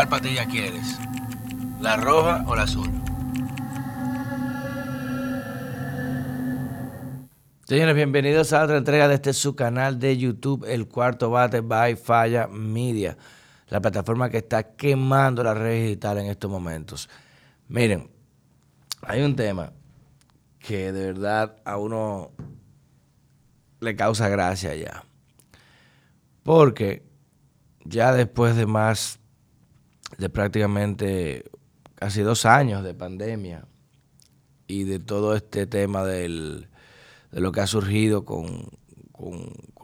¿Cuál patilla quieres? ¿La roja o la azul? Señores, bienvenidos a otra entrega de este su canal de YouTube, El Cuarto Bate by Falla Media, la plataforma que está quemando las redes digitales en estos momentos. Miren, hay un tema que de verdad a uno le causa gracia ya. Porque ya después de más de prácticamente casi dos años de pandemia y de todo este tema del de lo que ha surgido con,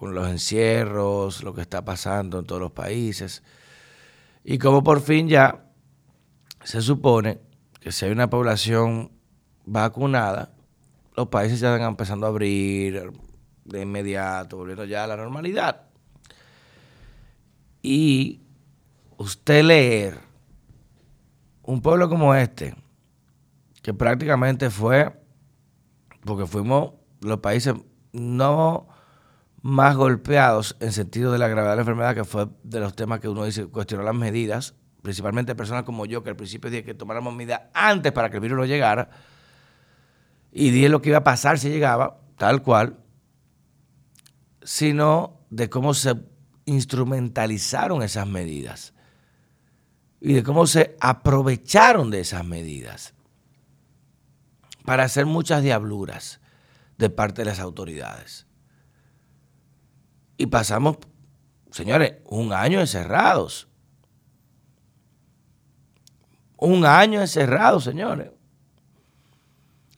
los encierros, lo que está pasando en todos los países. Y como por fin ya se supone que si hay una población vacunada, los países ya están empezando a abrir de inmediato, volviendo ya a la normalidad. Y usted leer un pueblo como este, que prácticamente fue, porque fuimos los países no más golpeados en sentido de la gravedad de la enfermedad, que fue de los temas que uno dice, cuestionó las medidas, principalmente personas como yo, que al principio dije que tomáramos medidas antes para que el virus no llegara, y dije lo que iba a pasar si llegaba, tal cual, sino de cómo se instrumentalizaron esas medidas y de cómo se aprovecharon de esas medidas para hacer muchas diabluras de parte de las autoridades. Y pasamos, señores, un año encerrados. Un año encerrados, señores.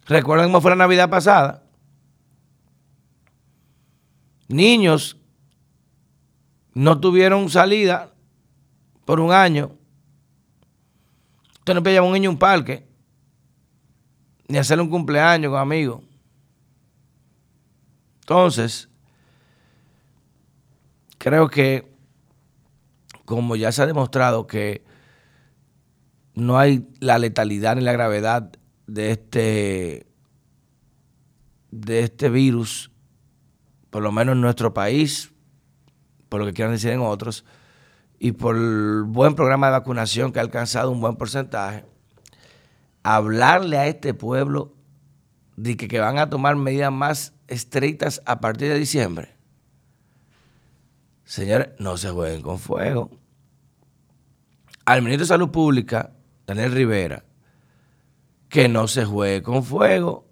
¿Recuerdan cómo fue la Navidad pasada? Niños no tuvieron salida por un año. No puede a un niño a un parque, ni hacerle un cumpleaños con amigos. Entonces, creo que como ya se ha demostrado que no hay la letalidad ni la gravedad de este, de este virus, por lo menos en nuestro país, por lo que quieran decir en otros, y por el buen programa de vacunación que ha alcanzado un buen porcentaje, hablarle a este pueblo de que, van a tomar medidas más estrictas a partir de diciembre. Señores, no se jueguen con fuego. Al ministro de Salud Pública, Daniel Rivera, que no se juegue con fuego.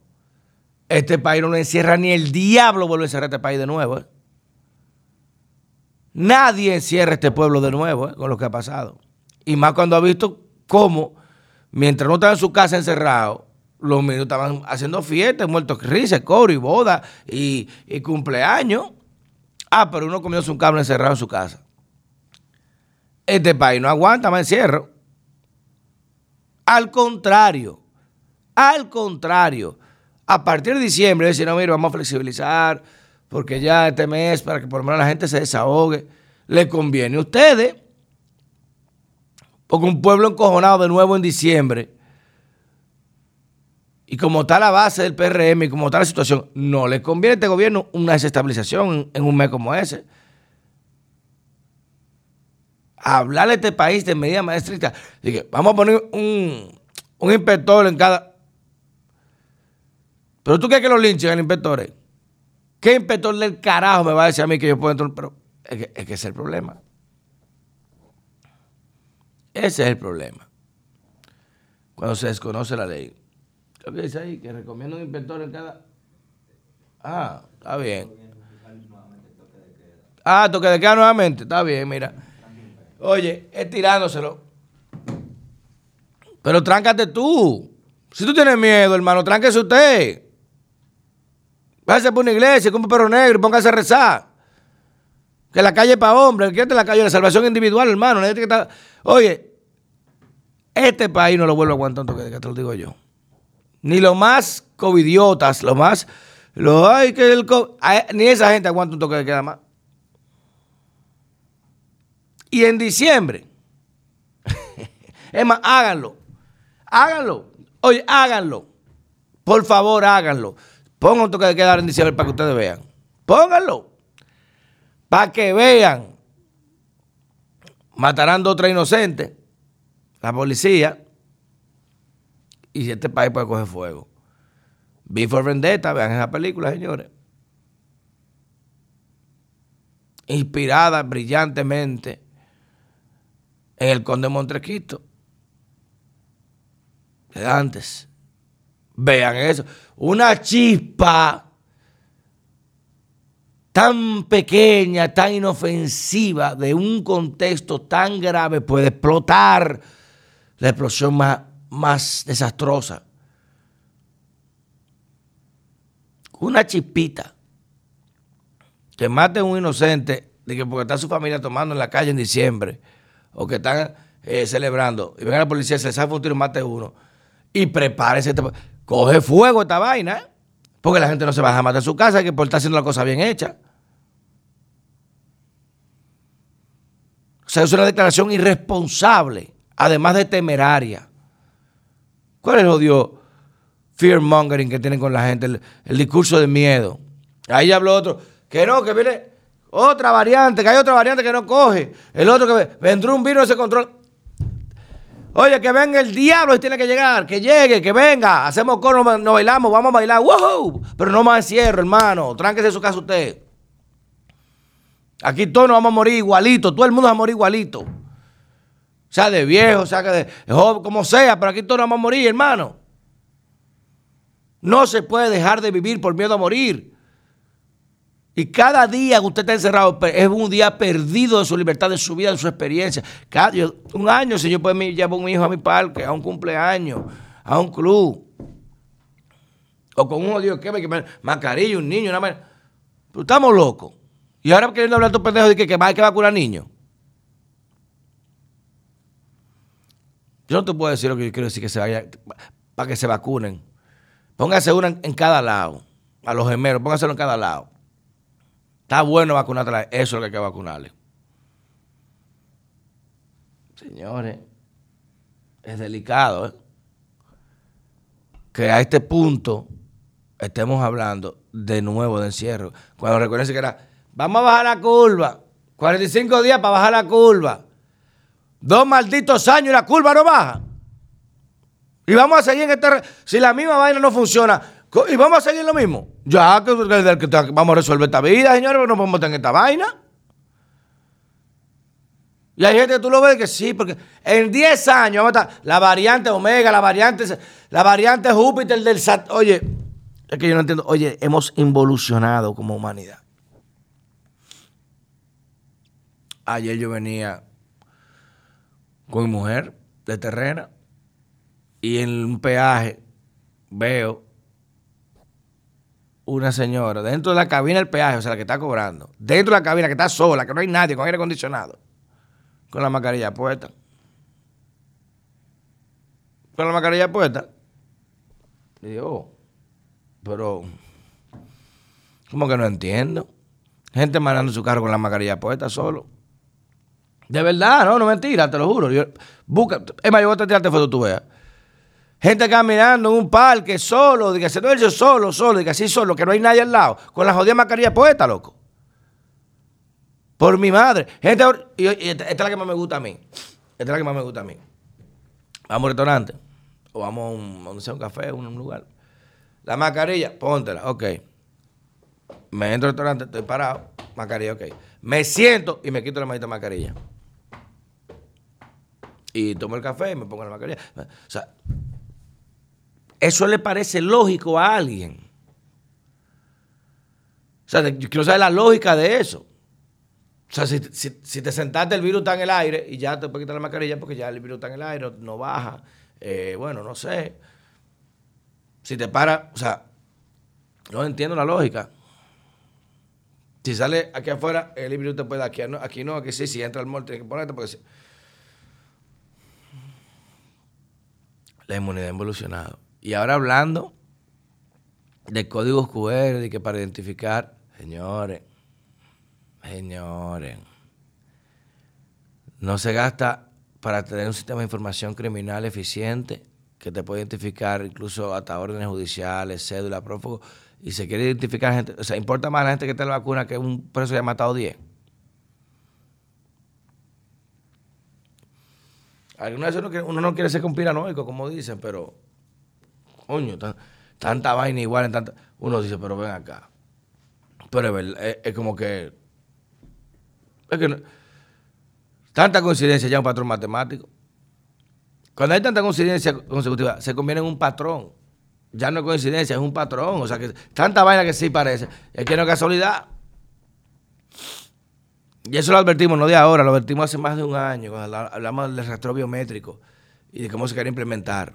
Este país no lo encierra ni el diablo vuelve a encerrar este país de nuevo. ¿eh? Nadie encierra este pueblo de nuevo ¿eh? con lo que ha pasado. Y más cuando ha visto cómo, mientras no estaba en su casa encerrado, los niños estaban haciendo fiestas, muertos risas, coro y boda y, cumpleaños. Ah, pero uno comió un cable encerrado en su casa. Este país no aguanta más encierro. Al contrario, al contrario, a partir de diciembre, decir, no, vamos a flexibilizar, porque ya este mes, para que por lo menos la gente se desahogue, le conviene a ustedes, porque un pueblo encojonado de nuevo en diciembre, y como está la base del PRM y como está la situación, no le conviene a este gobierno una desestabilización en, un mes como ese. Hablarle a este país de medidas más estrictas. Dije, vamos a poner un, inspector en cada. Pero tú quieres que lo linchen al inspector. ¿Qué inspector del carajo me va a decir a mí que yo puedo entrar? Pero es que, es ese es el problema. Ese es el problema. Cuando se desconoce la ley. ¿Qué dice ahí? Que recomienda un inspector en cada. Ah, está bien. Ah, toque de queda nuevamente. Está bien, mira. Oye, es tirándoselo. Pero tráncate tú. Si tú tienes miedo, hermano, tránquese usted. Váyase por una iglesia, compre perro negro y póngase a rezar. Que la calle es para hombres, que la calle la salvación individual, hermano. Oye, este país no lo vuelve a aguantar un queda, te lo digo yo ni los más covidiotas, los más, los, ay, que ni esa gente aguanta un toque de queda más. Y en diciembre, es más, háganlo, háganlo, oye, háganlo, por favor, háganlo. Pongan un toque de queda en diciembre para que ustedes vean. Pónganlo, para que vean. Matarán dos o tres inocentes la policía y este país puede coger fuego. Before Vendetta, vean esa película, señores. Inspirada brillantemente en el Conde Montrequito. De antes. Vean eso. Una chispa tan pequeña, tan inofensiva, de un contexto tan grave, puede explotar la explosión más, más desastrosa. Una chispita que mate a un inocente de que porque está su familia tomando en la calle en diciembre o que están eh, celebrando y venga la policía, se sabe un tiro y mate uno y prepárese. Este coge fuego esta vaina, ¿eh? porque la gente no se va a matar en su casa, que por estar haciendo la cosa bien hecha. O sea, es una declaración irresponsable, además de temeraria. ¿Cuál es el odio fear mongering que tienen con la gente? El, discurso de miedo. Ahí habló otro, que no, que viene otra variante, que hay otra variante que no coge. El otro que vendrá un virus ese control. Oye, que venga el diablo y tiene que llegar, que llegue, que venga. Hacemos coro, nos bailamos, vamos a bailar. ¡Wow! Pero no más encierro, hermano. Tránquese su casa usted. Aquí todos nos vamos a morir igualito, todo el mundo va a morir igualito. Sea, de viejo, sea, de joven, como sea, pero aquí todos nos vamos a morir, hermano. No se puede dejar de vivir por miedo a morir. Y cada día que usted está encerrado es un día perdido de su libertad, de su vida, de su experiencia. Cada, un año, si yo puedo llevar a un hijo a mi parque, a un cumpleaños, a un club. O con un odio que me mascarilla, un niño, una Pero estamos locos. Y ahora queriendo hablar tu pendejo de que, que hay que vacunar niños. Yo no te puedo decir lo que yo quiero decir que se vaya para que se vacunen. Póngase una en, cada lado. A los gemelos, póngaselo en cada lado. Está bueno vacunarla, eso es lo que hay que vacunarle. Señores, es delicado, ¿eh? Que a este punto estemos hablando de nuevo de encierro. Cuando recuerden que era Vamos a bajar la curva. 45 días para bajar la curva. Dos malditos años y la curva no baja. Y vamos a seguir en este. Si la misma vaina no funciona, y vamos a seguir lo mismo. Ya que, vamos a resolver esta vida, señores, pero no podemos tener esta vaina. Y hay gente que tú lo ves que sí, porque en 10 años vamos a estar la variante Omega, la variante, la variante Júpiter del SAT. Oye, es que yo no entiendo. Oye, hemos involucionado como humanidad. Ayer yo venía con mi mujer de terrena y en un peaje veo una señora dentro de la cabina del peaje, o sea, la que está cobrando, dentro de la cabina que está sola, que no hay nadie con aire acondicionado, con la mascarilla puesta. Con la mascarilla puesta. Y digo, oh, pero, ¿cómo que no entiendo? Gente manejando su carro con la mascarilla puesta solo. De verdad, no, no mentira, te lo juro. busca, es más, yo voy a tirarte foto, tú veas. Gente caminando en un parque solo, de que se solo, solo, de que así solo, que no hay nadie al lado, con la jodida mascarilla poeta, loco. Por mi madre. Gente, esta, es la que más me gusta a mí. Esta es la que más me gusta a mí. Vamos a un restaurante, o vamos a un, un café, a un lugar. La mascarilla, póntela, ok. Me entro al restaurante, estoy parado, mascarilla, ok. Me siento y me quito la maldita mascarilla y tomo el café y me pongo la mascarilla. O sea, eso le parece lógico a alguien. O sea, yo quiero saber la lógica de eso. O sea, si, te sentaste, el virus está en el aire y ya te puedes quitar la mascarilla porque ya el virus está en el aire, no baja. Eh, bueno, no sé. Si te para, o sea, no entiendo la lógica. Si sale aquí afuera, el virus te puede dar aquí, no, aquí no, aquí sí, si entra al mall tienes que ponerte porque la inmunidad ha evolucionado. Y ahora hablando de códigos QR, de que para identificar, señores, señores, no se gasta para tener un sistema de información criminal eficiente que te puede identificar incluso hasta órdenes judiciales, cédula, prófugo, y se quiere identificar gente, o sea, importa más la gente que te la vacuna que un preso que ha matado 10. Algunas veces uno, no quiere ser conspiranoico, como dicen, pero, coño, tanta vaina igual, en tanta, uno dice, pero ven acá. Pero es, como que, es que tanta coincidencia ya un patrón matemático. Cuando hay tanta coincidencia consecutiva, se conviene en un patrón. Ya no es coincidencia, es un patrón. O sea, que tanta vaina que sí parece. Es que no es casualidad. Y eso lo advertimos, no de ahora, lo advertimos hace más de un año, cuando hablamos del rastro biométrico y de cómo se quiere implementar.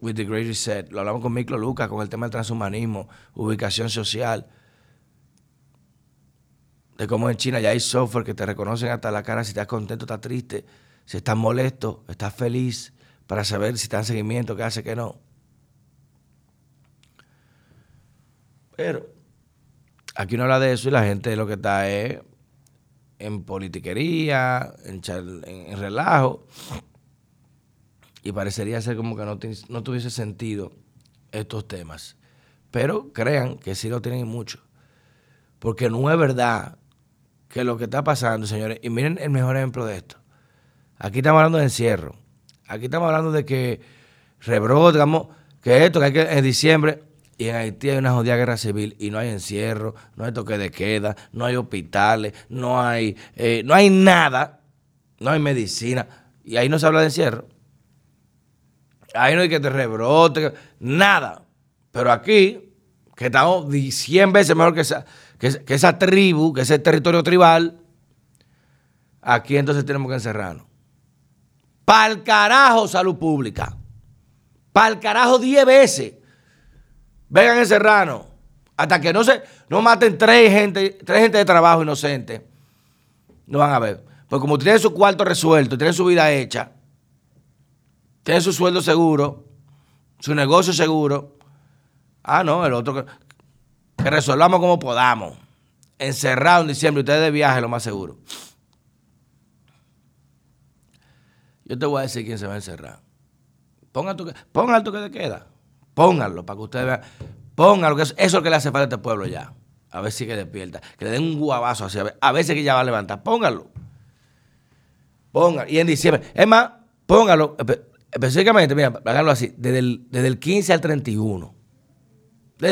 With the Great Reset. Lo hablamos con Miklo Lucas, con el tema del transhumanismo, ubicación social. De cómo en China ya hay software que te reconocen hasta la cara si estás contento, estás triste, si estás molesto, estás feliz, para saber si estás en seguimiento, qué hace, qué no. Pero Aquí no habla de eso y la gente lo que está es en politiquería, en, relajo. Y parecería ser como que no, no tuviese sentido estos temas. Pero crean que sí lo tienen mucho. Porque no es verdad que lo que está pasando, señores, y miren el mejor ejemplo de esto. Aquí estamos hablando de encierro. Aquí estamos hablando de que rebrote, digamos, que esto, que hay que en diciembre, y en Haití hay una jodida guerra civil y no hay encierro, no hay toque de queda, no hay hospitales, no hay, eh, no hay nada, no hay medicina. Y ahí no se habla de encierro. Ahí no hay que te rebrote, nada. Pero aquí, que estamos 100 veces mejor que esa, que, que esa tribu, que ese territorio tribal, aquí entonces tenemos que encerrarnos. Pa'l carajo salud pública. Pa'l carajo 10 veces. Vengan en Serrano. Hasta que no se no maten tres gente, tres gente de trabajo inocente. No van a ver. Porque como tienen su cuarto resuelto, tienen su vida hecha, tienen su sueldo seguro, su negocio seguro. Ah, no, el otro que, resolvamos como podamos. Encerrado en diciembre, ustedes de viaje, lo más seguro. Yo te voy a decir quién se va a encerrar. Ponga tu, ponga tu que te queda. Pónganlo para que ustedes vean. Pónganlo, que eso es lo que le hace falta a este pueblo ya. A ver si que despierta. Que le den un guabazo así. A, veces que ya va a levantar. Pónganlo. Pónganlo. Y en diciembre. Es más, pónganlo. Específicamente, mira, háganlo así. Desde el, desde el 15 al 31.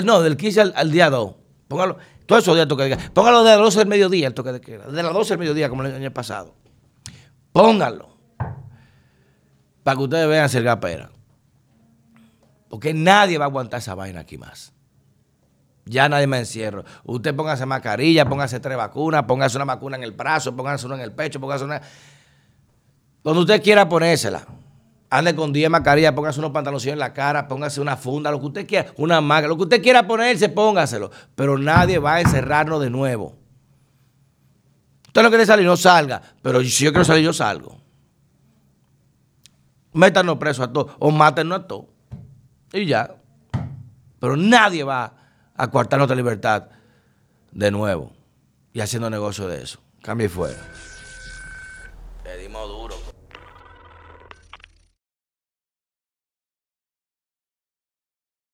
no, del 15 al, día 2. Pónganlo. Todos esos días toque de queda. Pónganlo desde las 12 del mediodía el toque de queda. Desde las 12 del mediodía, como el año pasado. Pónganlo. Para que ustedes vean el gapera. Porque nadie va a aguantar esa vaina aquí más. Ya nadie me encierro. Usted póngase mascarilla, póngase tres vacunas, póngase una vacuna en el brazo, póngase una en el pecho, póngase una. Donde usted quiera ponérsela. Ande con 10 mascarillas, póngase unos pantalones en la cara, póngase una funda, lo que usted quiera, una máscara, lo que usted quiera ponerse, póngaselo. Pero nadie va a encerrarnos de nuevo. Usted no quiere salir, no salga. Pero si yo quiero salir, yo salgo. Métanos presos a todos o mátenos a todos. Y ya. Pero nadie va a coartar nuestra libertad de nuevo y haciendo negocio de eso. Cambia y fuera.